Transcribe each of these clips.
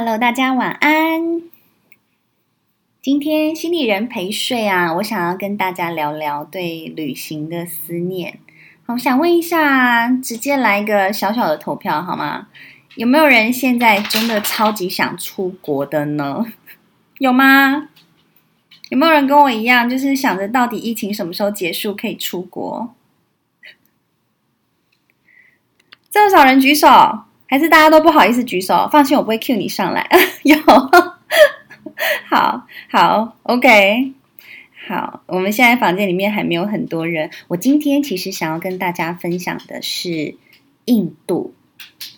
Hello，大家晚安。今天心理人陪睡啊，我想要跟大家聊聊对旅行的思念。好，想问一下，直接来一个小小的投票好吗？有没有人现在真的超级想出国的呢？有吗？有没有人跟我一样，就是想着到底疫情什么时候结束可以出国？这么少人举手。还是大家都不好意思举手？放心，我不会 cue 你上来。有，好好，OK，好。我们现在房间里面还没有很多人。我今天其实想要跟大家分享的是印度。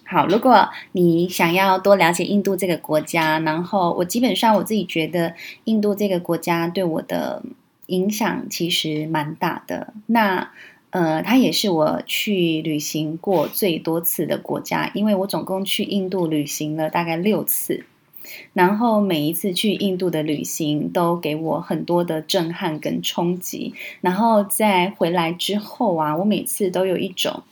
好，如果你想要多了解印度这个国家，然后我基本上我自己觉得印度这个国家对我的影响其实蛮大的。那呃，它也是我去旅行过最多次的国家，因为我总共去印度旅行了大概六次，然后每一次去印度的旅行都给我很多的震撼跟冲击，然后在回来之后啊，我每次都有一种。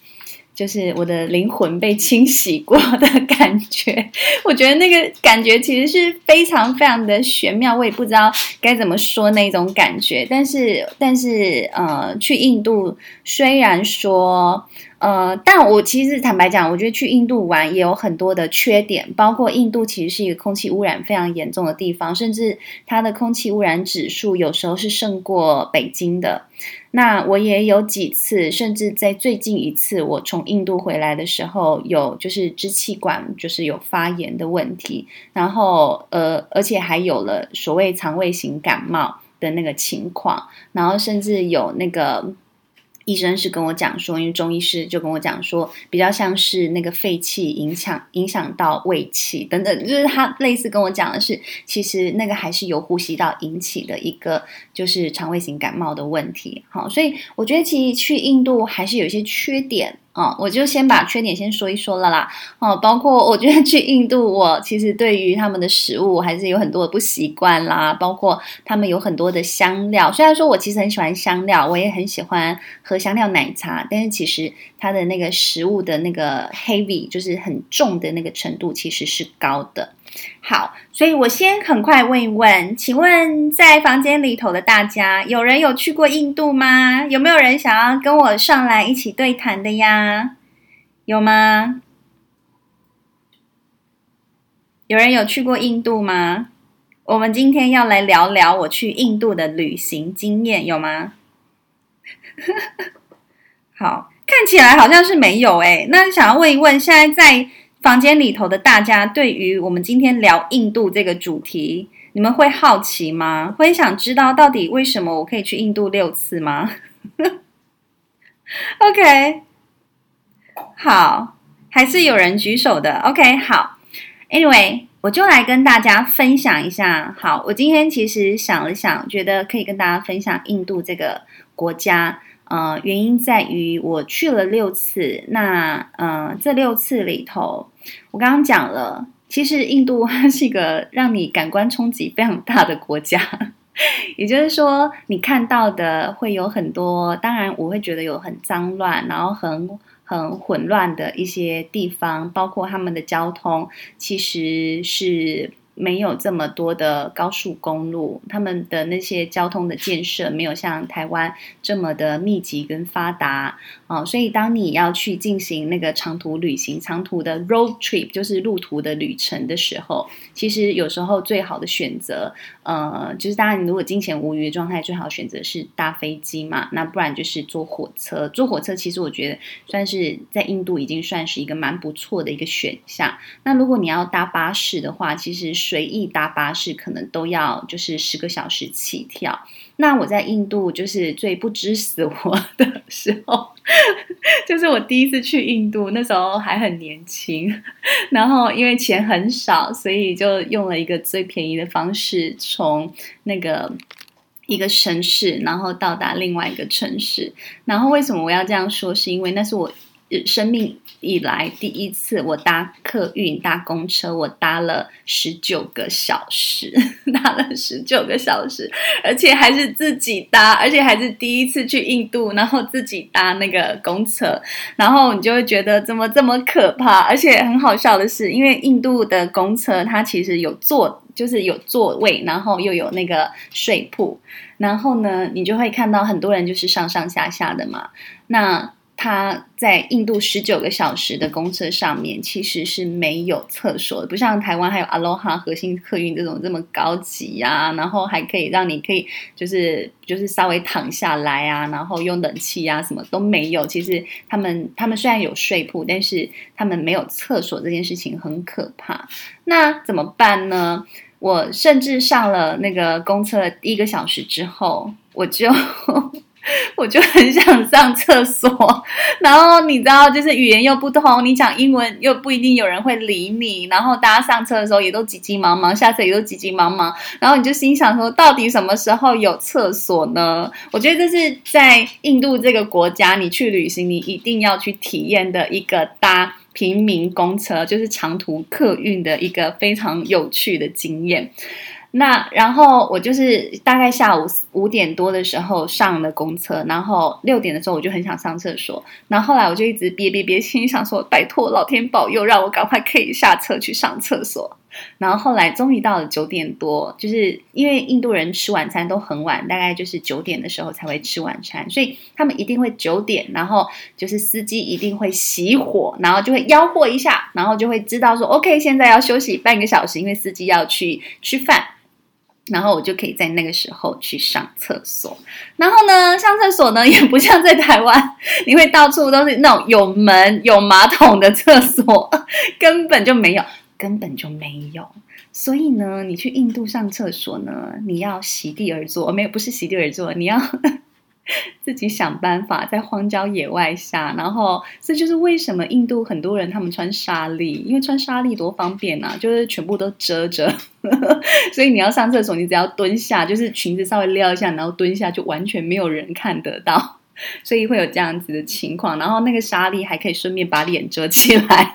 就是我的灵魂被清洗过的感觉，我觉得那个感觉其实是非常非常的玄妙，我也不知道该怎么说那种感觉。但是，但是，呃，去印度虽然说。呃，但我其实坦白讲，我觉得去印度玩也有很多的缺点，包括印度其实是一个空气污染非常严重的地方，甚至它的空气污染指数有时候是胜过北京的。那我也有几次，甚至在最近一次，我从印度回来的时候，有就是支气管就是有发炎的问题，然后呃，而且还有了所谓肠胃型感冒的那个情况，然后甚至有那个。医生是跟我讲说，因为中医师就跟我讲说，比较像是那个肺气影响影响到胃气等等，就是他类似跟我讲的是，其实那个还是由呼吸道引起的一个就是肠胃型感冒的问题。好，所以我觉得其实去印度还是有一些缺点。哦，我就先把缺点先说一说了啦。哦，包括我觉得去印度，我其实对于他们的食物还是有很多的不习惯啦。包括他们有很多的香料，虽然说我其实很喜欢香料，我也很喜欢喝香料奶茶，但是其实它的那个食物的那个 heavy 就是很重的那个程度其实是高的。好，所以我先很快问一问，请问在房间里头的大家，有人有去过印度吗？有没有人想要跟我上来一起对谈的呀？有吗？有人有去过印度吗？我们今天要来聊聊我去印度的旅行经验，有吗？好，看起来好像是没有诶。那想要问一问，现在在。房间里头的大家，对于我们今天聊印度这个主题，你们会好奇吗？会想知道到底为什么我可以去印度六次吗？OK，好，还是有人举手的。OK，好，Anyway，我就来跟大家分享一下。好，我今天其实想了想，觉得可以跟大家分享印度这个国家。呃，原因在于我去了六次，那呃，这六次里头，我刚刚讲了，其实印度它是一个让你感官冲击非常大的国家，也就是说，你看到的会有很多，当然我会觉得有很脏乱，然后很很混乱的一些地方，包括他们的交通，其实是。没有这么多的高速公路，他们的那些交通的建设没有像台湾这么的密集跟发达啊，所以当你要去进行那个长途旅行、长途的 road trip，就是路途的旅程的时候，其实有时候最好的选择，呃，就是当然你如果金钱无余的状态，最好选择是搭飞机嘛，那不然就是坐火车。坐火车其实我觉得算是在印度已经算是一个蛮不错的一个选项。那如果你要搭巴士的话，其实随意搭巴士可能都要就是十个小时起跳。那我在印度就是最不知死活 的时候，就是我第一次去印度，那时候还很年轻，然后因为钱很少，所以就用了一个最便宜的方式，从那个一个城市，然后到达另外一个城市。然后为什么我要这样说？是因为那是我。生命以来第一次，我搭客运、搭公车，我搭了十九个小时，搭了十九个小时，而且还是自己搭，而且还是第一次去印度，然后自己搭那个公车，然后你就会觉得怎么这么可怕？而且很好笑的是，因为印度的公车它其实有座，就是有座位，然后又有那个睡铺，然后呢，你就会看到很多人就是上上下下的嘛，那。他在印度十九个小时的公车上面，其实是没有厕所的，不像台湾还有 Aloha 核心客运这种这么高级啊，然后还可以让你可以就是就是稍微躺下来啊，然后用冷气啊，什么都没有。其实他们他们虽然有睡铺，但是他们没有厕所，这件事情很可怕。那怎么办呢？我甚至上了那个公车第一个小时之后，我就。我就很想上厕所，然后你知道，就是语言又不通，你讲英文又不一定有人会理你，然后大家上车的时候也都急急忙忙，下车也都急急忙忙，然后你就心想说，到底什么时候有厕所呢？我觉得这是在印度这个国家，你去旅行，你一定要去体验的一个搭平民公车，就是长途客运的一个非常有趣的经验。那然后我就是大概下午五点多的时候上了公车，然后六点的时候我就很想上厕所，然后后来我就一直憋憋憋，心想说拜托老天保佑，让我赶快可以下车去上厕所。然后后来终于到了九点多，就是因为印度人吃晚餐都很晚，大概就是九点的时候才会吃晚餐，所以他们一定会九点，然后就是司机一定会熄火，然后就会吆喝一下，然后就会知道说 OK，现在要休息半个小时，因为司机要去吃饭。然后我就可以在那个时候去上厕所。然后呢，上厕所呢 也不像在台湾，你会到处都是那种有门有马桶的厕所，根本就没有，根本就没有。所以呢，你去印度上厕所呢，你要席地而坐，没有，不是席地而坐，你要。自己想办法在荒郊野外下，然后这就是为什么印度很多人他们穿纱丽，因为穿纱丽多方便啊，就是全部都遮着，所以你要上厕所，你只要蹲下，就是裙子稍微撩一下，然后蹲下就完全没有人看得到，所以会有这样子的情况。然后那个纱丽还可以顺便把脸遮起来。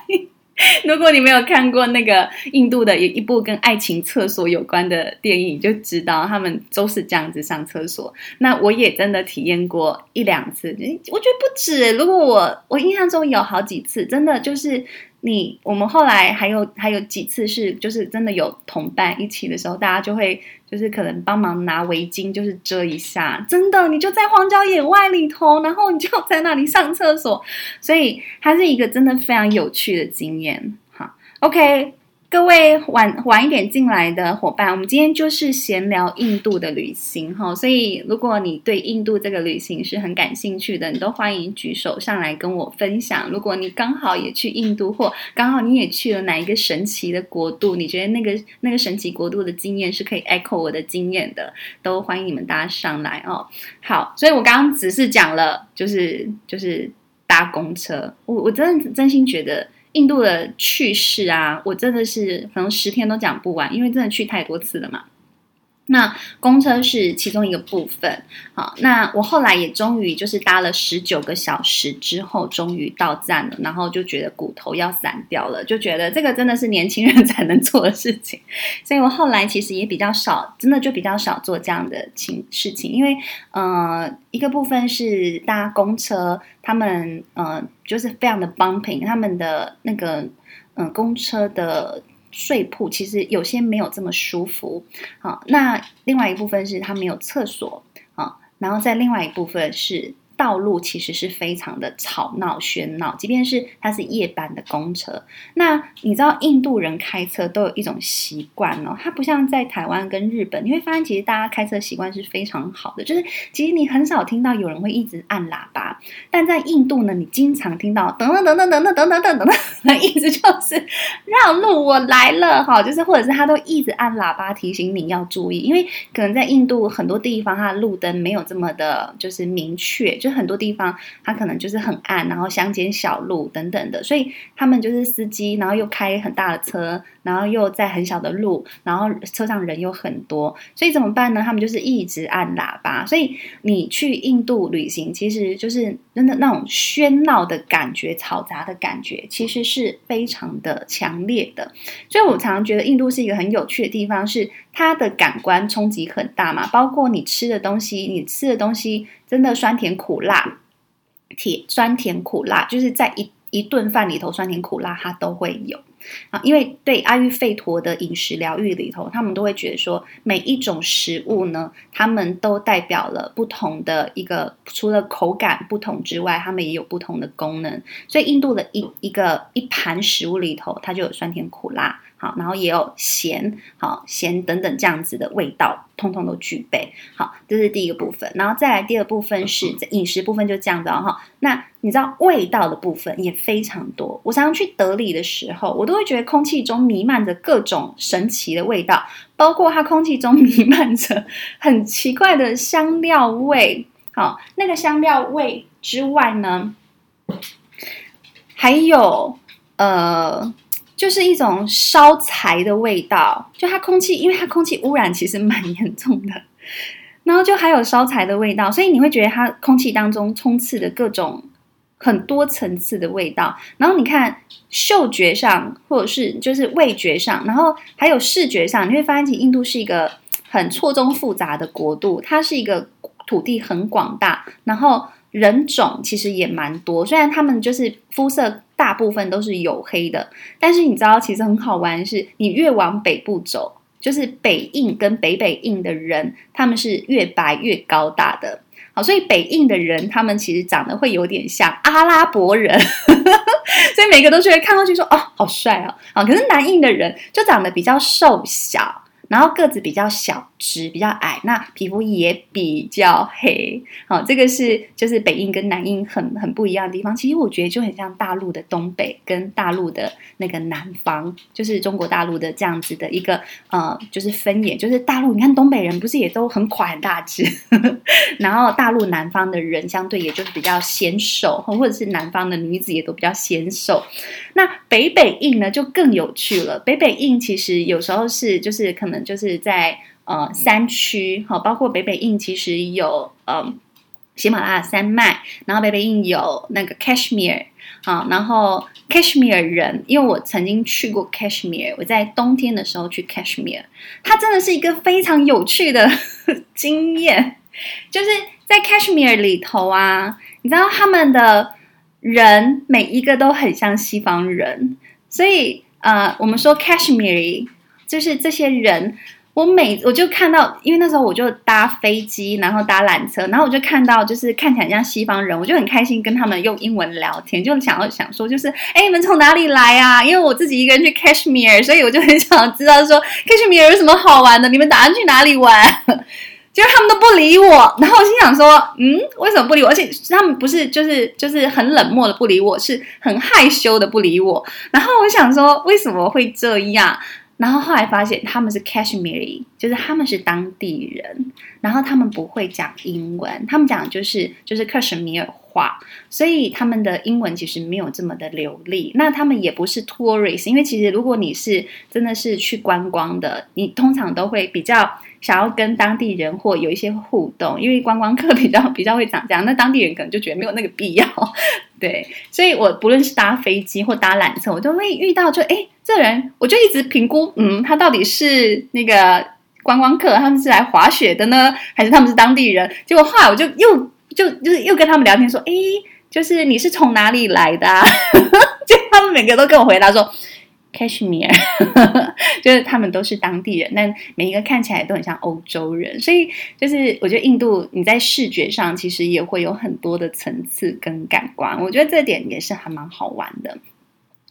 如果你没有看过那个印度的一部跟爱情厕所有关的电影，就知道他们都是这样子上厕所。那我也真的体验过一两次，我觉得不止。如果我我印象中有好几次，真的就是。你我们后来还有还有几次是就是真的有同伴一起的时候，大家就会就是可能帮忙拿围巾，就是遮一下。真的，你就在荒郊野外里头，然后你就在那里上厕所，所以它是一个真的非常有趣的经验。好，OK。各位晚晚一点进来的伙伴，我们今天就是闲聊印度的旅行哈，所以如果你对印度这个旅行是很感兴趣的，你都欢迎举手上来跟我分享。如果你刚好也去印度，或刚好你也去了哪一个神奇的国度，你觉得那个那个神奇国度的经验是可以 echo 我的经验的，都欢迎你们大家上来哦。好，所以我刚刚只是讲了，就是就是搭公车，我我真的真心觉得。印度的趣事啊，我真的是可能十天都讲不完，因为真的去太多次了嘛。那公车是其中一个部分，好，那我后来也终于就是搭了十九个小时之后，终于到站了，然后就觉得骨头要散掉了，就觉得这个真的是年轻人才能做的事情，所以我后来其实也比较少，真的就比较少做这样的情事情，因为呃，一个部分是搭公车，他们呃就是非常的 bumping，他们的那个嗯、公车的。睡铺其实有些没有这么舒服，好，那另外一部分是它没有厕所，好，然后在另外一部分是。道路其实是非常的吵闹喧闹，即便是它是夜班的公车。那你知道印度人开车都有一种习惯哦，它不像在台湾跟日本，你会发现其实大家开车习惯是非常好的，就是其实你很少听到有人会一直按喇叭。但在印度呢，你经常听到等等等等等等等等等等，那意思就是让路，我来了哈，就是或者是他都一直按喇叭提醒你要注意，因为可能在印度很多地方它的路灯没有这么的，就是明确。就很多地方它可能就是很暗，然后乡间小路等等的，所以他们就是司机，然后又开很大的车，然后又在很小的路，然后车上人又很多，所以怎么办呢？他们就是一直按喇叭。所以你去印度旅行，其实就是真的那种喧闹的感觉、嘈杂的感觉，其实是非常的强烈的。所以我常常觉得印度是一个很有趣的地方，是它的感官冲击很大嘛，包括你吃的东西，你吃的东西真的酸甜苦辣，甜酸甜苦辣，就是在一一顿饭里头，酸甜苦辣它都会有。啊，因为对阿育吠陀的饮食疗愈里头，他们都会觉得说，每一种食物呢，他们都代表了不同的一个，除了口感不同之外，他们也有不同的功能。所以印度的一一个一盘食物里头，它就有酸甜苦辣。好，然后也有咸，好咸等等这样子的味道，通通都具备。好，这是第一个部分，然后再来第二部分是饮食部分，就这样子哈。那你知道味道的部分也非常多。我常常去德里的时候，我都会觉得空气中弥漫着各种神奇的味道，包括它空气中 弥漫着很奇怪的香料味。好，那个香料味之外呢，还有呃。就是一种烧柴的味道，就它空气，因为它空气污染其实蛮严重的，然后就还有烧柴的味道，所以你会觉得它空气当中充斥的各种很多层次的味道。然后你看嗅觉上，或者是就是味觉上，然后还有视觉上，你会发现其实印度是一个很错综复杂的国度，它是一个土地很广大，然后人种其实也蛮多，虽然他们就是肤色。大部分都是黝黑的，但是你知道，其实很好玩是，你越往北部走，就是北印跟北北印的人，他们是越白越高大的。好，所以北印的人，他们其实长得会有点像阿拉伯人，所以每个都是会看过去说，哦，好帅哦。好，可是南印的人就长得比较瘦小。然后个子比较小只，比较矮，那皮肤也比较黑。好，这个是就是北印跟南印很很不一样的地方。其实我觉得就很像大陆的东北跟大陆的那个南方，就是中国大陆的这样子的一个呃，就是分野。就是大陆，你看东北人不是也都很宽很大只，然后大陆南方的人相对也就是比较纤瘦，或者是南方的女子也都比较纤瘦。那北北印呢就更有趣了。北北印其实有时候是就是可能。就是在呃山区，好，包括北北印其实有呃喜马拉雅山脉，然后北北印有那个 Kashmir，好，然后 Kashmir 人，因为我曾经去过 Kashmir，我在冬天的时候去 Kashmir，它真的是一个非常有趣的 经验，就是在 Kashmir 里头啊，你知道他们的人每一个都很像西方人，所以呃，我们说 Kashmiri。就是这些人，我每我就看到，因为那时候我就搭飞机，然后搭缆车，然后我就看到，就是看起来像西方人，我就很开心跟他们用英文聊天，就想要想说，就是哎，你们从哪里来啊？因为我自己一个人去 Kashmir，所以我就很想知道说 Kashmir 有什么好玩的，你们打算去哪里玩？结果他们都不理我，然后我心想说，嗯，为什么不理我？而且他们不是就是就是很冷漠的不理我，是很害羞的不理我。然后我想说，为什么会这样？然后后来发现他们是 Kashmiri，就是他们是当地人，然后他们不会讲英文，他们讲就是就是克什米尔话，所以他们的英文其实没有这么的流利。那他们也不是 tourist，因为其实如果你是真的是去观光的，你通常都会比较想要跟当地人或有一些互动，因为观光客比较比较会长这样，那当地人可能就觉得没有那个必要。对，所以我不论是搭飞机或搭缆车，我都会遇到就诶这人，我就一直评估，嗯，他到底是那个观光客，他们是来滑雪的呢，还是他们是当地人？结果后来我就又就就是又跟他们聊天说，哎，就是你是从哪里来的啊？就他们每个都跟我回答说 Cashmere，就是他们都是当地人，但每一个看起来都很像欧洲人，所以就是我觉得印度你在视觉上其实也会有很多的层次跟感官，我觉得这点也是还蛮好玩的。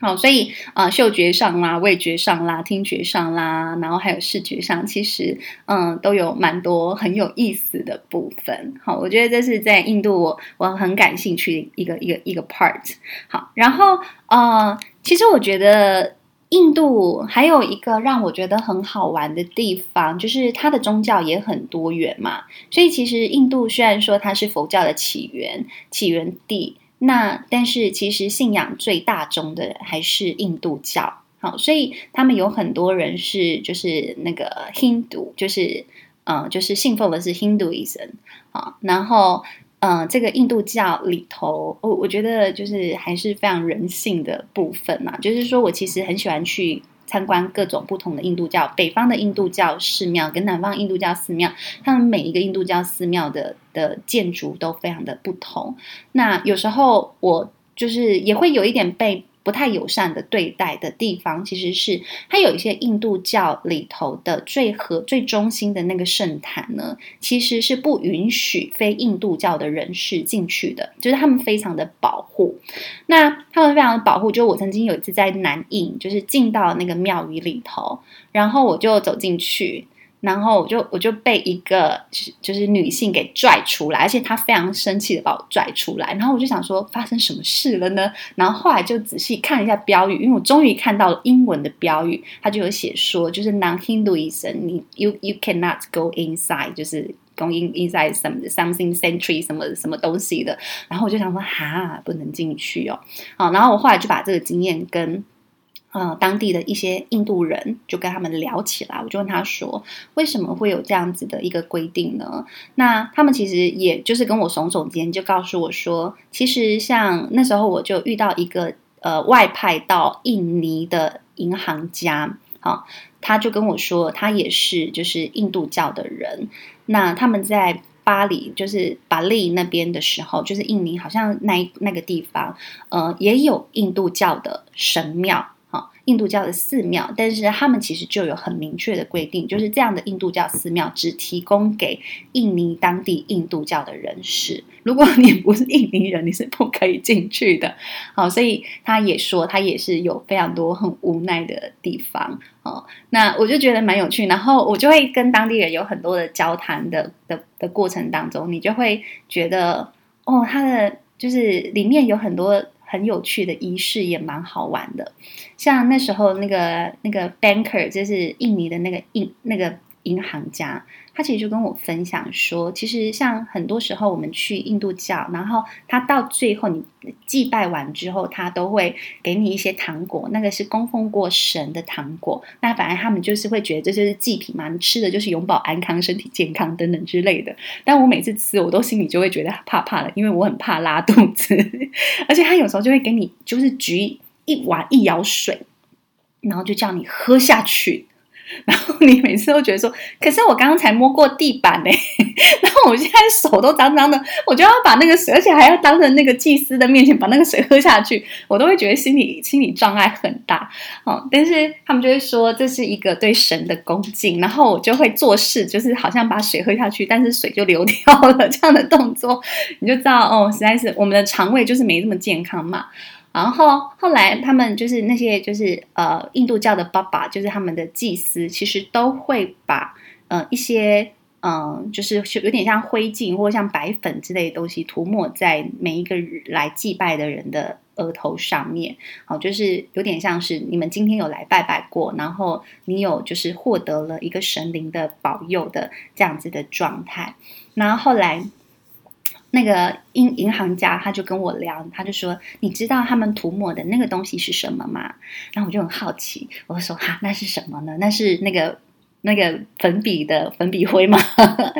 好，所以啊、嗅觉上啦，味觉上啦，听觉上啦，然后还有视觉上，其实嗯，都有蛮多很有意思的部分。好，我觉得这是在印度我我很感兴趣的一个一个一个 part。好，然后呃，其实我觉得印度还有一个让我觉得很好玩的地方，就是它的宗教也很多元嘛。所以其实印度虽然说它是佛教的起源起源地，那但是其实信仰最大宗的还是印度教。好，所以他们有很多人是就是那个 Hindu，就是嗯、就是信奉的是 Hinduism 啊，然后。嗯、呃，这个印度教里头，我我觉得就是还是非常人性的部分嘛。就是说我其实很喜欢去参观各种不同的印度教，北方的印度教寺庙跟南方印度教寺庙，他们每一个印度教寺庙的的建筑都非常的不同。那有时候我就是也会有一点被。不太友善的对待的地方，其实是它有一些印度教里头的最核、最中心的那个圣坛呢，其实是不允许非印度教的人士进去的，就是他们非常的保护。那他们非常的保护，就我曾经有一次在南印，就是进到那个庙宇里头，然后我就走进去。然后我就我就被一个就是女性给拽出来，而且她非常生气的把我拽出来。然后我就想说发生什么事了呢？然后后来就仔细看一下标语，因为我终于看到了英文的标语，它就有写说就是 non-Hinduism，你 you you cannot go inside，就是 going inside some something century 什么什么东西的。然后我就想说哈，不能进去哦。好，然后我后来就把这个经验跟。呃，当地的一些印度人就跟他们聊起来，我就问他说，为什么会有这样子的一个规定呢？那他们其实也就是跟我耸耸肩，就告诉我说，其实像那时候我就遇到一个呃外派到印尼的银行家，啊，他就跟我说，他也是就是印度教的人，那他们在巴黎就是巴利那边的时候，就是印尼好像那那个地方，呃，也有印度教的神庙。印度教的寺庙，但是他们其实就有很明确的规定，就是这样的印度教寺庙只提供给印尼当地印度教的人士。如果你不是印尼人，你是不可以进去的。好，所以他也说，他也是有非常多很无奈的地方。哦，那我就觉得蛮有趣，然后我就会跟当地人有很多的交谈的的的过程当中，你就会觉得，哦，他的就是里面有很多。很有趣的仪式也蛮好玩的，像那时候那个那个 banker 就是印尼的那个印那个银行家。他其实就跟我分享说，其实像很多时候我们去印度教，然后他到最后你祭拜完之后，他都会给你一些糖果，那个是供奉过神的糖果。那反而他们就是会觉得这就是祭品嘛，你吃的就是永保安康、身体健康等等之类的。但我每次吃，我都心里就会觉得怕怕的，因为我很怕拉肚子。而且他有时候就会给你就是举一碗一舀水，然后就叫你喝下去。然后你每次都觉得说，可是我刚刚才摸过地板呢，然后我现在手都脏脏的，我就要把那个水，而且还要当着那个祭司的面前把那个水喝下去，我都会觉得心理心理障碍很大。哦，但是他们就会说这是一个对神的恭敬，然后我就会做事，就是好像把水喝下去，但是水就流掉了 这样的动作，你就知道哦，实在是我们的肠胃就是没这么健康嘛。然后后来他们就是那些就是呃印度教的爸爸，就是他们的祭司，其实都会把呃一些嗯、呃、就是有点像灰烬或者像白粉之类的东西涂抹在每一个来祭拜的人的额头上面，好，就是有点像是你们今天有来拜拜过，然后你有就是获得了一个神灵的保佑的这样子的状态。然后后来。那个银银行家他就跟我聊，他就说：“你知道他们涂抹的那个东西是什么吗？”然后我就很好奇，我说：“哈，那是什么呢？那是那个那个粉笔的粉笔灰吗？”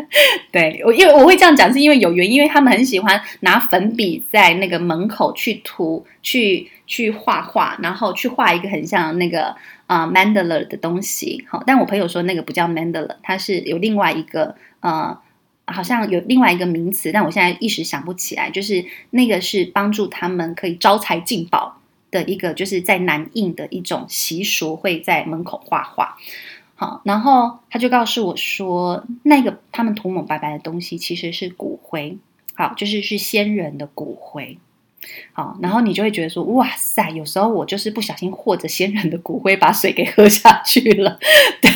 对，我因为我会这样讲，是因为有原因，因为他们很喜欢拿粉笔在那个门口去涂、去去画画，然后去画一个很像那个啊、mandala 的东西。好，但我朋友说那个不叫 mandala，它是有另外一个呃。好像有另外一个名词，但我现在一时想不起来。就是那个是帮助他们可以招财进宝的一个，就是在南印的一种习俗，会在门口画画。好，然后他就告诉我说，那个他们涂抹白白的东西其实是骨灰，好，就是是先人的骨灰。好，然后你就会觉得说，哇塞，有时候我就是不小心和着先人的骨灰，把水给喝下去了。对，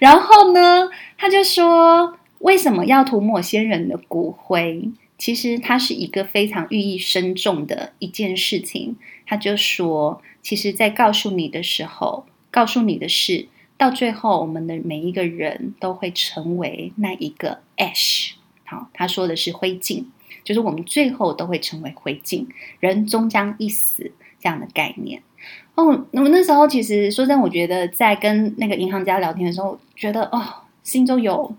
然后呢，他就说。为什么要涂抹先人的骨灰？其实它是一个非常寓意深重的一件事情。他就说，其实，在告诉你的时候，告诉你的是，到最后我们的每一个人都会成为那一个 ash。好，他说的是灰烬，就是我们最后都会成为灰烬，人终将一死这样的概念。哦，那么那时候其实说真，我觉得在跟那个银行家聊天的时候，觉得哦，心中有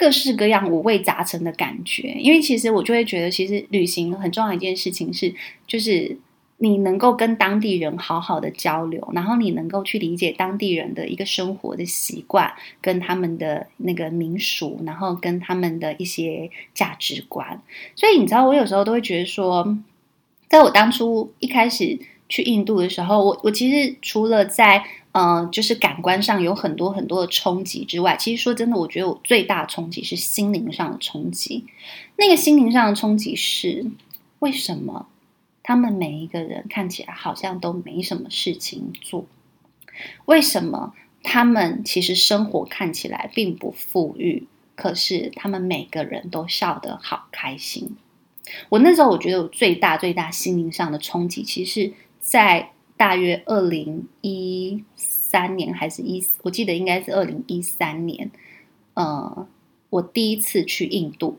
各式各样五味杂陈的感觉。因为其实我就会觉得，其实旅行很重要一件事情是，就是你能够跟当地人好好的交流，然后你能够去理解当地人的一个生活的习惯，跟他们的那个民俗，然后跟他们的一些价值观。所以你知道，我有时候都会觉得说，在我当初一开始。去印度的时候，我我其实除了在呃，就是感官上有很多很多的冲击之外，其实说真的，我觉得我最大的冲击是心灵上的冲击。那个心灵上的冲击是，为什么他们每一个人看起来好像都没什么事情做？为什么他们其实生活看起来并不富裕，可是他们每个人都笑得好开心？我那时候我觉得我最大最大心灵上的冲击，其实。在大约二零一三年还是一，我记得应该是二零一三年，呃，我第一次去印度，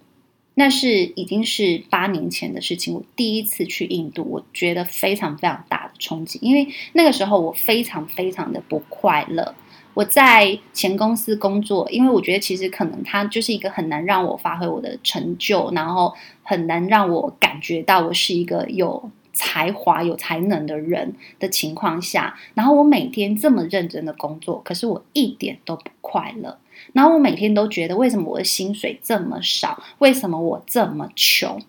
那是已经是八年前的事情。我第一次去印度，我觉得非常非常大的冲击，因为那个时候我非常非常的不快乐。我在前公司工作，因为我觉得其实可能它就是一个很难让我发挥我的成就，然后很难让我感觉到我是一个有。才华有才能的人的情况下，然后我每天这么认真的工作，可是我一点都不快乐。然后我每天都觉得，为什么我的薪水这么少？为什么我这么穷？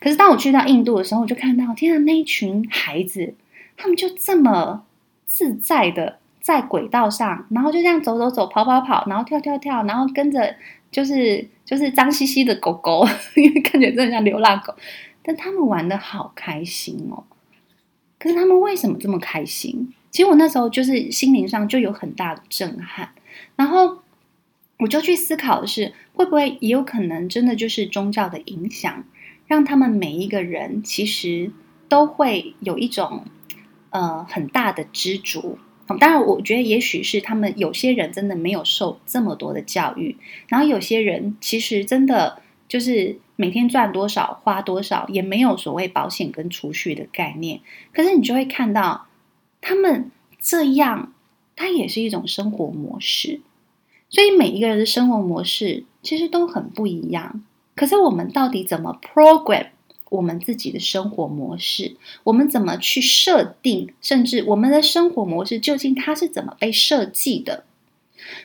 可是当我去到印度的时候，我就看到，天啊，那一群孩子，他们就这么自在的在轨道上，然后就这样走走走，跑跑跑，然后跳跳跳，然后跟着就是就是脏兮兮的狗狗，因为看起来真的像流浪狗。但他们玩的好开心哦，可是他们为什么这么开心？其实我那时候就是心灵上就有很大的震撼，然后我就去思考的是，会不会也有可能真的就是宗教的影响，让他们每一个人其实都会有一种呃很大的知足。当然，我觉得也许是他们有些人真的没有受这么多的教育，然后有些人其实真的。就是每天赚多少花多少，也没有所谓保险跟储蓄的概念。可是你就会看到，他们这样，它也是一种生活模式。所以每一个人的生活模式其实都很不一样。可是我们到底怎么 program 我们自己的生活模式？我们怎么去设定？甚至我们的生活模式究竟它是怎么被设计的？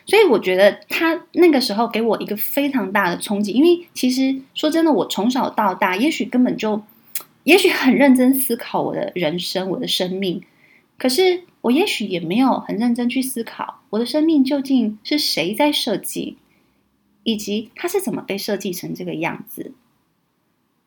所以我觉得他那个时候给我一个非常大的冲击，因为其实说真的，我从小到大，也许根本就，也许很认真思考我的人生、我的生命，可是我也许也没有很认真去思考我的生命究竟是谁在设计，以及它是怎么被设计成这个样子。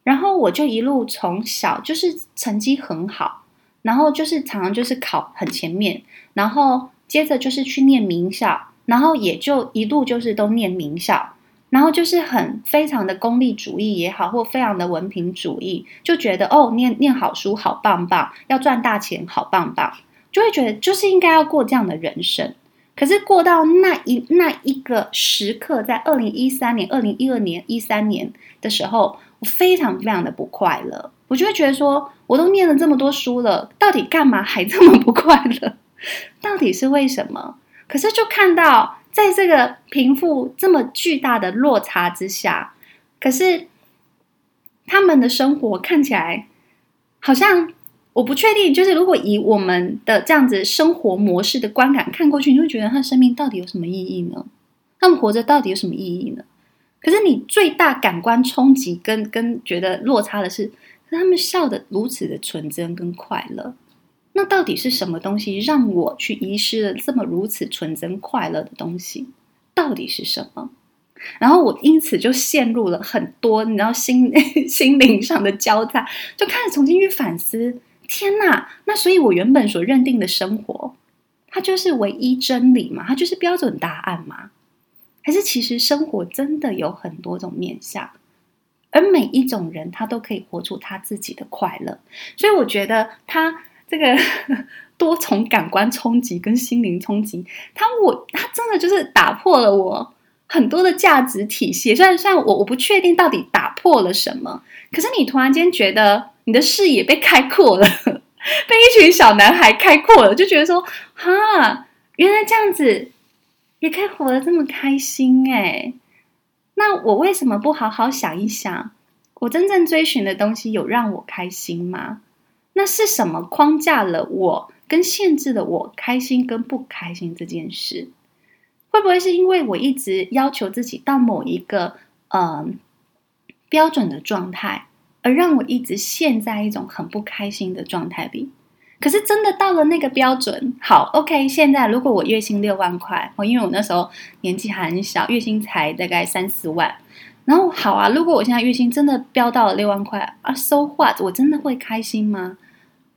然后我就一路从小就是成绩很好，然后就是常常就是考很前面，然后接着就是去念名校。然后也就一路就是都念名校，然后就是很非常的功利主义也好，或非常的文凭主义，就觉得哦，念念好书好棒棒，要赚大钱好棒棒，就会觉得就是应该要过这样的人生。可是过到那一那一个时刻，在二零一三年、二零一二年、一三年的时候，我非常非常的不快乐，我就会觉得说，我都念了这么多书了，到底干嘛还这么不快乐？到底是为什么？可是，就看到在这个贫富这么巨大的落差之下，可是他们的生活看起来好像我不确定。就是如果以我们的这样子生活模式的观感看过去，你会觉得他生命到底有什么意义呢？他们活着到底有什么意义呢？可是你最大感官冲击跟跟觉得落差的是，他们笑得如此的纯真跟快乐。那到底是什么东西让我去遗失了这么如此纯真快乐的东西？到底是什么？然后我因此就陷入了很多，你知道心 心灵上的交叉，就开始重新去反思。天哪！那所以我原本所认定的生活，它就是唯一真理吗？它就是标准答案吗？还是其实生活真的有很多种面向，而每一种人他都可以活出他自己的快乐。所以我觉得他。这个 多重感官冲击跟心灵冲击，它我它真的就是打破了我很多的价值体系。虽然虽然我我不确定到底打破了什么，可是你突然间觉得你的视野被开阔了，被一群小男孩开阔了，就觉得说哈，原来这样子也可以活得这么开心哎。那我为什么不好好想一想，我真正追寻的东西有让我开心吗？那是什么框架了我跟限制了我开心跟不开心这件事？会不会是因为我一直要求自己到某一个呃标准的状态，而让我一直陷在一种很不开心的状态里？可是真的到了那个标准，好，OK。现在如果我月薪六万块，我因为我那时候年纪还很小，月薪才大概三四万。然后好啊，如果我现在月薪真的飙到了六万块啊，so what？我真的会开心吗？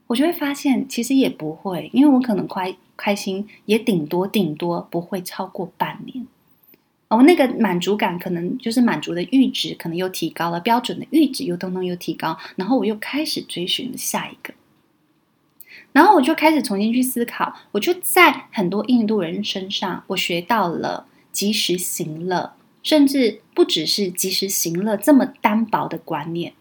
我就会发现其实也不会，因为我可能开开心也顶多顶多不会超过半年。哦，那个满足感可能就是满足的阈值可能又提高了，标准的阈值又通通又提高，然后我又开始追寻下一个。然后我就开始重新去思考，我就在很多印度人身上，我学到了及时行乐，甚至不只是及时行乐这么单薄的观念，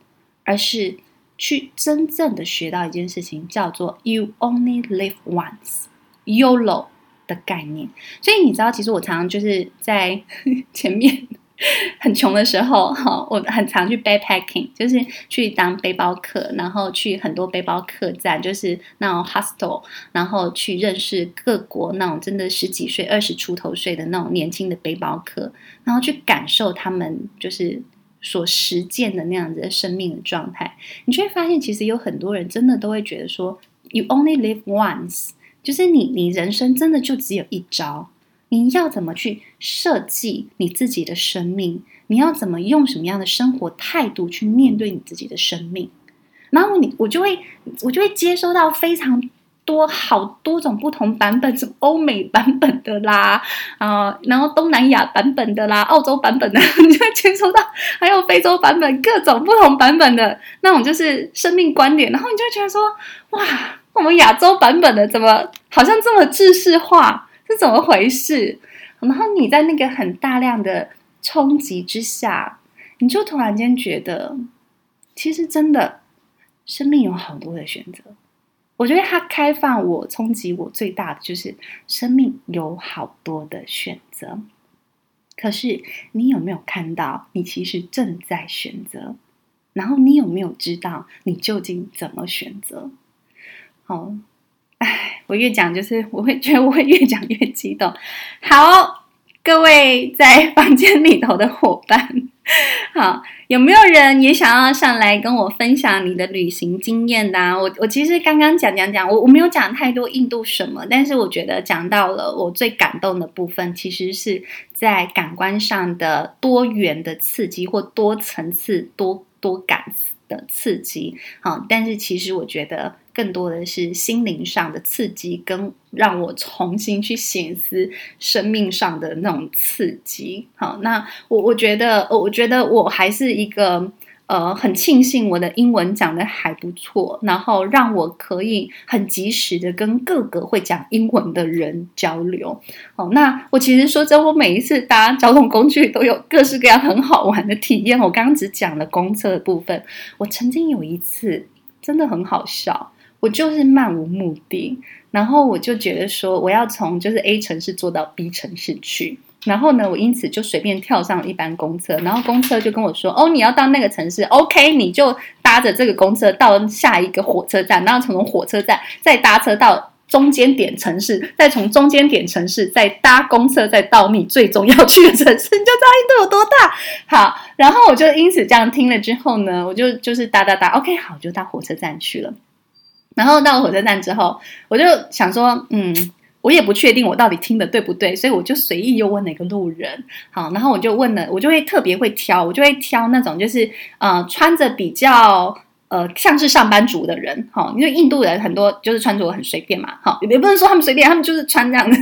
而是去真正的学到一件事情，叫做 “You only live once”，YOLO 的概念。所以你知道，其实我常常就是在 前面。很穷的时候，哈，我很常去 backpacking，就是去当背包客，然后去很多背包客栈，就是那种 hostel，然后去认识各国那种真的十几岁、二十出头岁的那种年轻的背包客，然后去感受他们就是所实践的那样子的生命的状态。你就会发现，其实有很多人真的都会觉得说，you only live once，就是你你人生真的就只有一招。你要怎么去设计你自己的生命？你要怎么用什么样的生活态度去面对你自己的生命？然后你我就会我就会接收到非常多好多种不同版本，什么欧美版本的啦，啊、然后东南亚版本的啦，澳洲版本的，你就会接收到，还有非洲版本，各种不同版本的那种就是生命观点，然后你就会觉得说，哇，我们亚洲版本的怎么好像这么制式化？是怎么回事？然后你在那个很大量的冲击之下，你就突然间觉得，其实真的生命有好多的选择。我觉得它开放我、冲击我最大的就是生命有好多的选择。可是你有没有看到，你其实正在选择？然后你有没有知道你究竟怎么选择？好。唉，我越讲就是我会觉得我会越讲越激动。好，各位在房间里头的伙伴，好，有没有人也想要上来跟我分享你的旅行经验的啊？我我其实刚刚讲讲讲，我我没有讲太多印度什么，但是我觉得讲到了我最感动的部分，其实是在感官上的多元的刺激或多层次多多感的刺激。好，但是其实我觉得。更多的是心灵上的刺激，跟让我重新去省思生命上的那种刺激。好，那我我觉得，我觉得我还是一个呃，很庆幸我的英文讲的还不错，然后让我可以很及时的跟各个会讲英文的人交流。好，那我其实说真，我每一次搭交通工具都有各式各样很好玩的体验。我刚刚只讲了公厕的部分，我曾经有一次真的很好笑。我就是漫无目的，然后我就觉得说我要从就是 A 城市坐到 B 城市去，然后呢，我因此就随便跳上了一班公车，然后公车就跟我说：“哦，你要到那个城市，OK，你就搭着这个公车到下一个火车站，然后从火车站再搭车到中间点城市，再从中间点城市再搭公车再到你最终要去的城市，你就知道印度有多大。”好，然后我就因此这样听了之后呢，我就就是哒哒哒，OK，好，就到火车站去了。然后到了火车站之后，我就想说，嗯，我也不确定我到底听的对不对，所以我就随意又问了一个路人，好，然后我就问了，我就会特别会挑，我就会挑那种就是呃穿着比较呃像是上班族的人，哈，因为印度人很多就是穿着很随便嘛，好，也不能说他们随便，他们就是穿这样的，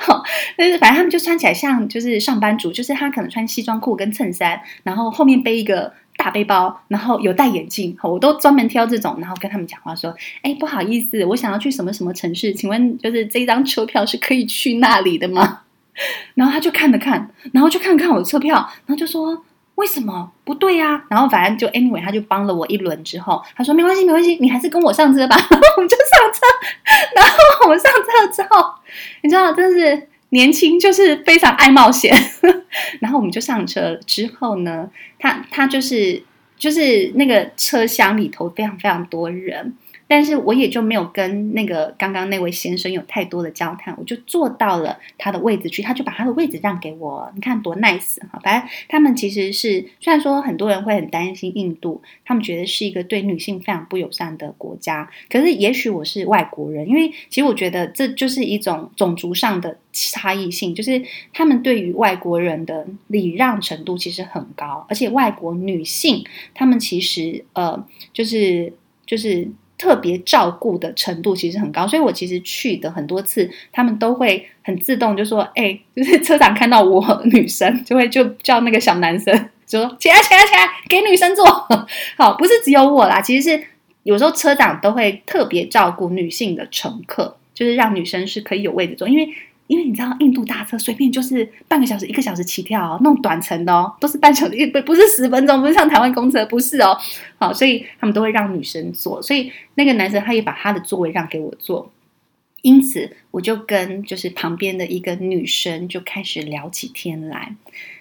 好，但是反正他们就穿起来像就是上班族，就是他可能穿西装裤跟衬衫，然后后面背一个。大背包，然后有戴眼镜，我都专门挑这种，然后跟他们讲话说：“哎，不好意思，我想要去什么什么城市，请问就是这张车票是可以去那里的吗？” 然后他就看了看，然后就看看我的车票，然后就说：“为什么不对呀？”然后反正就 anyway，他就帮了我一轮之后，他说：“没关系，没关系，你还是跟我上车吧。”然后我们就上车，然后我们上车之后，你知道，真是年轻就是非常爱冒险。然后我们就上车之后呢，他他就是就是那个车厢里头非常非常多人。但是我也就没有跟那个刚刚那位先生有太多的交谈，我就坐到了他的位置去，他就把他的位置让给我，你看多 nice 哈！反正他们其实是，虽然说很多人会很担心印度，他们觉得是一个对女性非常不友善的国家，可是也许我是外国人，因为其实我觉得这就是一种种族上的差异性，就是他们对于外国人的礼让程度其实很高，而且外国女性他们其实呃，就是就是。特别照顾的程度其实很高，所以我其实去的很多次，他们都会很自动就说：“哎、欸，就是车长看到我女生，就会就叫那个小男生，就说起来起来起来，给女生坐。”好，不是只有我啦，其实是有时候车长都会特别照顾女性的乘客，就是让女生是可以有位置坐，因为。因为你知道，印度大车随便就是半个小时、一个小时起跳哦，那种短程的哦，都是半小时，不不是十分钟，不是像台湾公车，不是哦。好，所以他们都会让女生坐，所以那个男生他也把他的座位让给我坐，因此我就跟就是旁边的一个女生就开始聊起天来。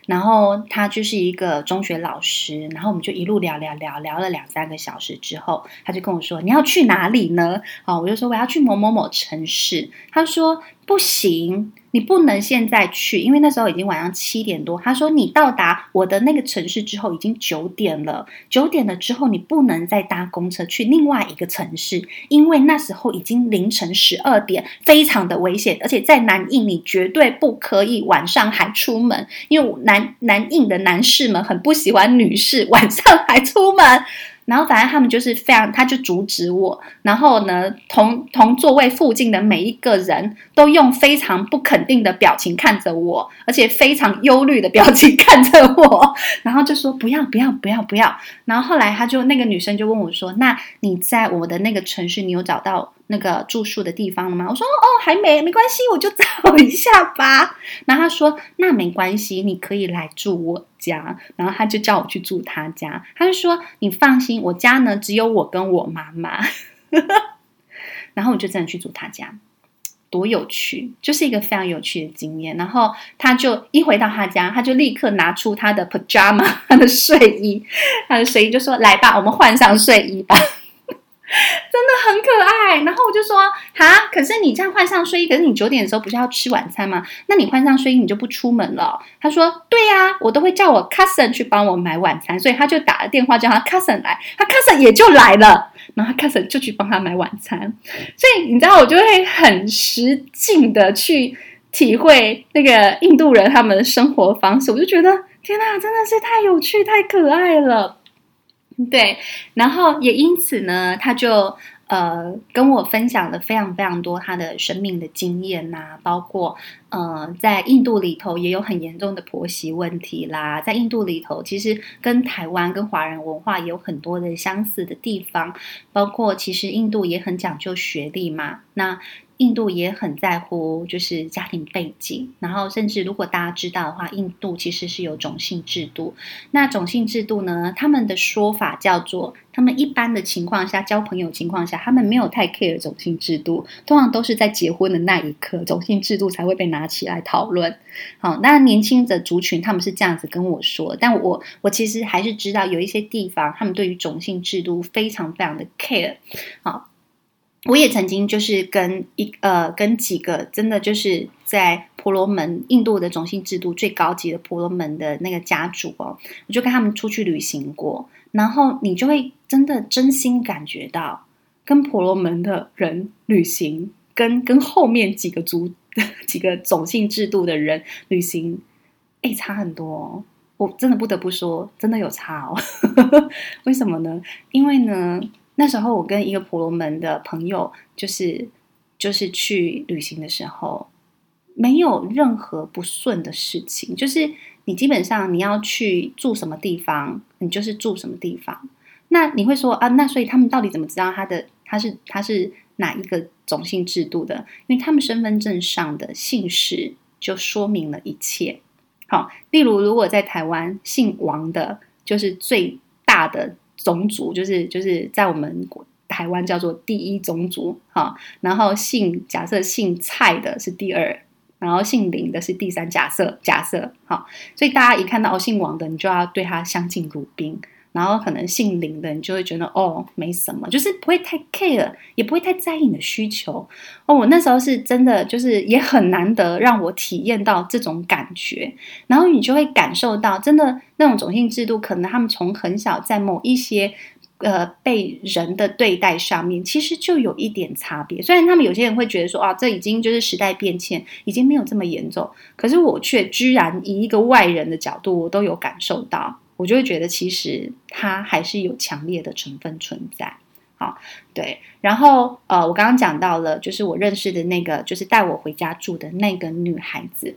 然后他就是一个中学老师，然后我们就一路聊聊聊聊了两三个小时之后，他就跟我说：“你要去哪里呢？”啊，我就说我要去某某某城市。他说：“不行。”你不能现在去，因为那时候已经晚上七点多。他说你到达我的那个城市之后已经九点了，九点了之后你不能再搭公车去另外一个城市，因为那时候已经凌晨十二点，非常的危险。而且在南印你绝对不可以晚上还出门，因为南南印的男士们很不喜欢女士晚上还出门。然后反正他们就是非常，他就阻止我。然后呢，同同座位附近的每一个人都用非常不肯定的表情看着我，而且非常忧虑的表情看着我。然后就说不要不要不要不要。然后后来他就那个女生就问我说：“那你在我的那个城市，你有找到？”那个住宿的地方了吗？我说哦，还没，没关系，我就找一下吧。然后他说那没关系，你可以来住我家。然后他就叫我去住他家。他就说你放心，我家呢只有我跟我妈妈。然后我就真的去住他家，多有趣，就是一个非常有趣的经验。然后他就一回到他家，他就立刻拿出他的 pajama，他的睡衣，他的睡衣就说来吧，我们换上睡衣吧。真的很可爱，然后我就说哈，可是你这样换上睡衣，可是你九点的时候不是要吃晚餐吗？那你换上睡衣你就不出门了？他说对呀，我都会叫我 cousin 去帮我买晚餐，所以他就打了电话叫他 cousin 来，他 cousin 也就来了，然后 cousin 就去帮他买晚餐，所以你知道我就会很实际的去体会那个印度人他们的生活方式，我就觉得天哪，真的是太有趣、太可爱了。对，然后也因此呢，他就呃跟我分享了非常非常多他的生命的经验呐、包括呃在印度里头也有很严重的婆媳问题啦，在印度里头其实跟台湾跟华人文化也有很多的相似的地方，包括其实印度也很讲究学历嘛，那。印度也很在乎，就是家庭背景，然后甚至如果大家知道的话，印度其实是有种姓制度。那种姓制度呢，他们的说法叫做，他们一般的情况下交朋友情况下，他们没有太 care 种姓制度，通常都是在结婚的那一刻，种姓制度才会被拿起来讨论。好，那年轻的族群他们是这样子跟我说，但我我其实还是知道有一些地方，他们对于种姓制度非常非常的 care。好。我也曾经就是跟一呃跟几个真的就是在婆罗门印度的种姓制度最高级的婆罗门的那个家族哦，我就跟他们出去旅行过，然后你就会真的真心感觉到跟婆罗门的人旅行，跟跟后面几个族 几个种姓制度的人旅行，诶，差很多哦。我真的不得不说，真的有差哦。为什么呢？因为呢。那时候我跟一个婆罗门的朋友，就是就是去旅行的时候，没有任何不顺的事情。就是你基本上你要去住什么地方，你就是住什么地方。那你会说啊，那所以他们到底怎么知道他的他是他是哪一个种姓制度的？因为他们身份证上的姓氏就说明了一切。好，例如如果在台湾姓王的，就是最大的种族，就是就是在我们台湾叫做第一种族。哈，然后姓假设姓蔡的是第二，然后姓林的是第三。假设假设哈，所以大家一看到姓王的，你就要对他相敬如宾。然后可能姓林的，你就会觉得哦，没什么，就是不会太 care，也不会太在意你的需求。哦，我那时候是真的，就是也很难得让我体验到这种感觉。然后你就会感受到，真的那种种姓制度，可能他们从很小在某一些呃被人的对待上面，其实就有一点差别。虽然他们有些人会觉得说啊，这已经就是时代变迁，已经没有这么严重，可是我却居然以一个外人的角度，我都有感受到。我就会觉得，其实它还是有强烈的成分存在。好，对。然后，呃，我刚刚讲到了，就是我认识的那个，就是带我回家住的那个女孩子。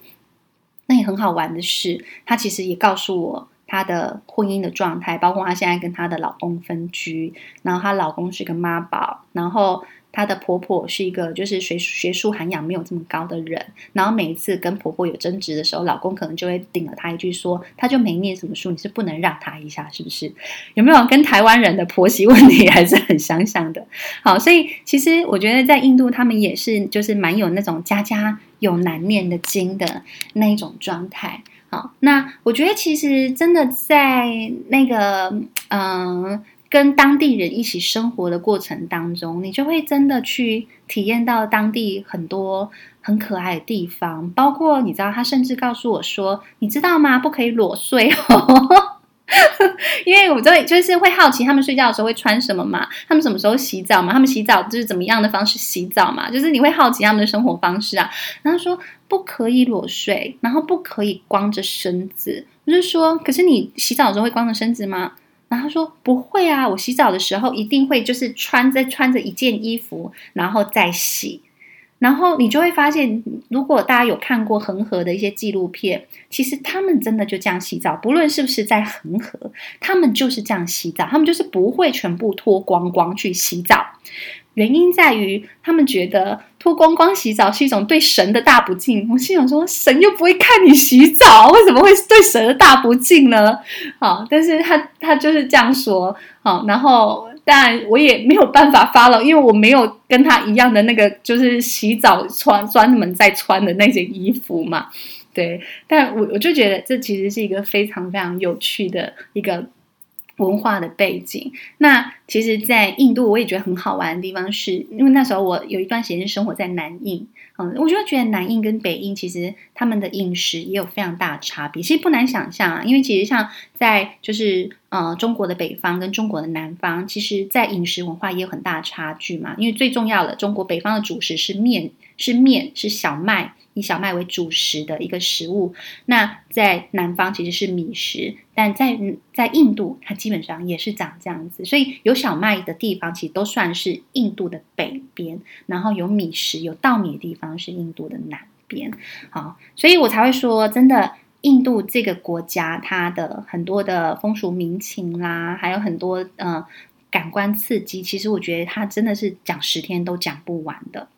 那也很好玩的是，她其实也告诉我她的婚姻的状态，包括她现在跟她的老公分居，然后她老公是个妈宝，然后。她的婆婆是一个就是学学术涵养没有这么高的人，然后每一次跟婆婆有争执的时候，老公可能就会顶了她一句说：“她就没念什么书，你是不能让她一下，是不是？”有没有跟台湾人的婆媳问题 还是很相像的？好，所以其实我觉得在印度，他们也是就是蛮有那种家家有难念的经的那一种状态。好，那我觉得其实真的在那个嗯。跟当地人一起生活的过程当中，你就会真的去体验到当地很多很可爱的地方，包括你知道，他甚至告诉我说：“你知道吗？不可以裸睡哦，因为我都就是会好奇他们睡觉的时候会穿什么嘛，他们什么时候洗澡嘛，他们洗澡就是怎么样的方式洗澡嘛，就是你会好奇他们的生活方式啊。”然后说不可以裸睡，然后不可以光着身子。我就说：“可是你洗澡的时候会光着身子吗？”然后他说不会啊，我洗澡的时候一定会就是穿着穿着一件衣服，然后再洗。然后你就会发现，如果大家有看过恒河的一些纪录片，其实他们真的就这样洗澡，不论是不是在恒河，他们就是这样洗澡，他们就是不会全部脱光光去洗澡。原因在于，他们觉得脱光光洗澡是一种对神的大不敬。我心想说，神又不会看你洗澡，为什么会对神的大不敬呢？好，但是他他就是这样说。好，然后但我也没有办法 follow，因为我没有跟他一样的那个，就是洗澡穿专门在穿的那件衣服嘛。对，但我我就觉得这其实是一个非常非常有趣的一个。文化的背景，那其实，在印度我也觉得很好玩的地方是，因为那时候我有一段时间是生活在南印，嗯，我就觉得南印跟北印其实他们的饮食也有非常大的差别。其实不难想象啊，因为其实像在就是呃中国的北方跟中国的南方，其实在饮食文化也有很大的差距嘛。因为最重要的，中国北方的主食是面，是面，是小麦。以小麦为主食的一个食物，那在南方其实是米食，但在在印度，它基本上也是长这样子。所以有小麦的地方，其实都算是印度的北边；然后有米食、有稻米的地方，是印度的南边。好，所以我才会说，真的，印度这个国家，它的很多的风俗民情啦，还有很多呃感官刺激，其实我觉得它真的是讲十天都讲不完的。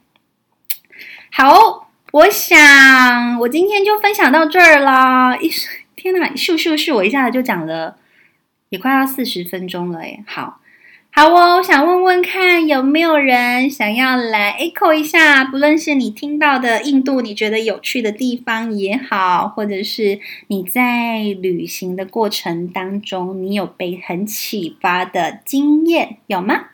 好。我想，我今天就分享到这儿啦！一天哪，咻咻咻，我一下子就讲了，也快要四十分钟了诶。好，好哦，我想问问看，有没有人想要来 echo 一下？不论是你听到的印度，你觉得有趣的地方也好，或者是你在旅行的过程当中，你有被很启发的经验，有吗？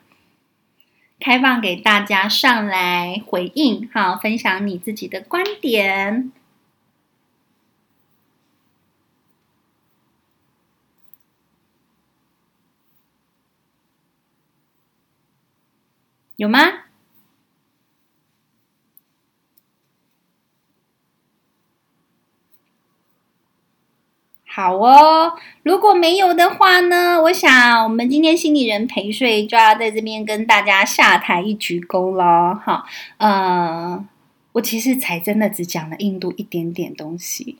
开放给大家上来回应，好，分享你自己的观点，有吗？好哦，如果没有的话呢？我想我们今天心理人陪睡就要在这边跟大家下台一鞠躬了。好，呃，我其实才真的只讲了印度一点点东西，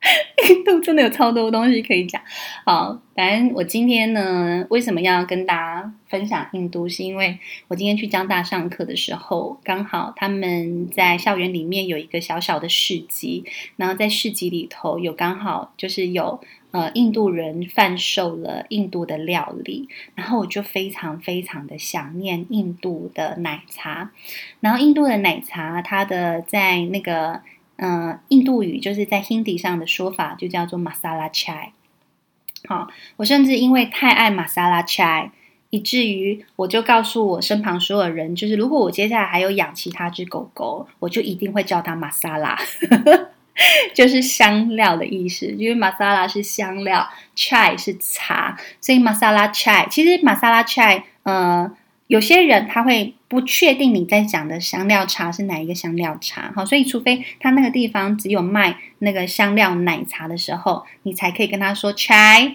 印度真的有超多东西可以讲。好，反正我今天呢，为什么要跟大家分享印度？是因为我今天去江大上课的时候，刚好他们在校园里面有一个小小的市集，然后在市集里头有刚好就是有呃印度人贩售了印度的料理，然后我就非常非常的想念印度的奶茶，然后印度的奶茶它的在那个。嗯、印度语就是在 Hindi 上的说法就叫做 Masala Chai。好，我甚至因为太爱 Masala Chai，以至于我就告诉我身旁所有人，就是如果我接下来还有养其他只狗狗，我就一定会叫它 Masala，就是香料的意思。因为 Masala 是香料，Chai 是茶，所以 Masala Chai 其实 Masala Chai，呃，有些人他会。不确定你在讲的香料茶是哪一个香料茶，好，所以除非他那个地方只有卖那个香料奶茶的时候，你才可以跟他说 chai，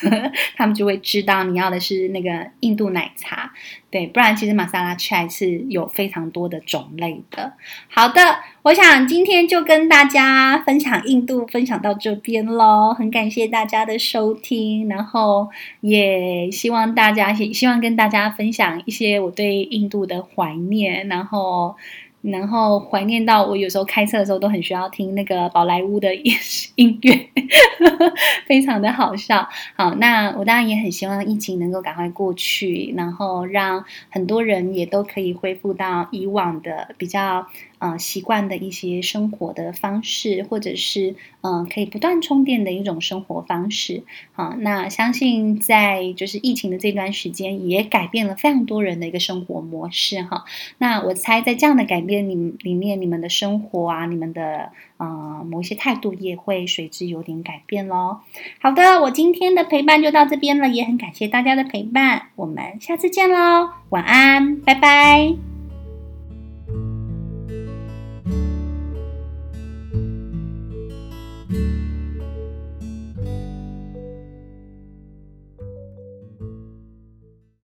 他们就会知道你要的是那个印度奶茶，对，不然其实玛莎拉 chai 是有非常多的种类的。好的，我想今天就跟大家分享印度，分享到这边喽，很感谢大家的收听，然后也希望大家希希望跟大家分享一些我对印度的怀念，然后，然后怀念到我有时候开车的时候都很需要听那个宝莱坞的 音乐，非常的好笑。好，那我当然也很希望疫情能够赶快过去，然后让很多人也都可以恢复到以往的比较。呃，习惯的一些生活的方式，或者是嗯、可以不断充电的一种生活方式。好，那相信在就是疫情的这段时间，也改变了非常多人的一个生活模式。哈，那我猜在这样的改变里里面，你们的生活啊，你们的呃某一些态度也会随之有点改变咯。好的，我今天的陪伴就到这边了，也很感谢大家的陪伴，我们下次见喽，晚安，拜拜。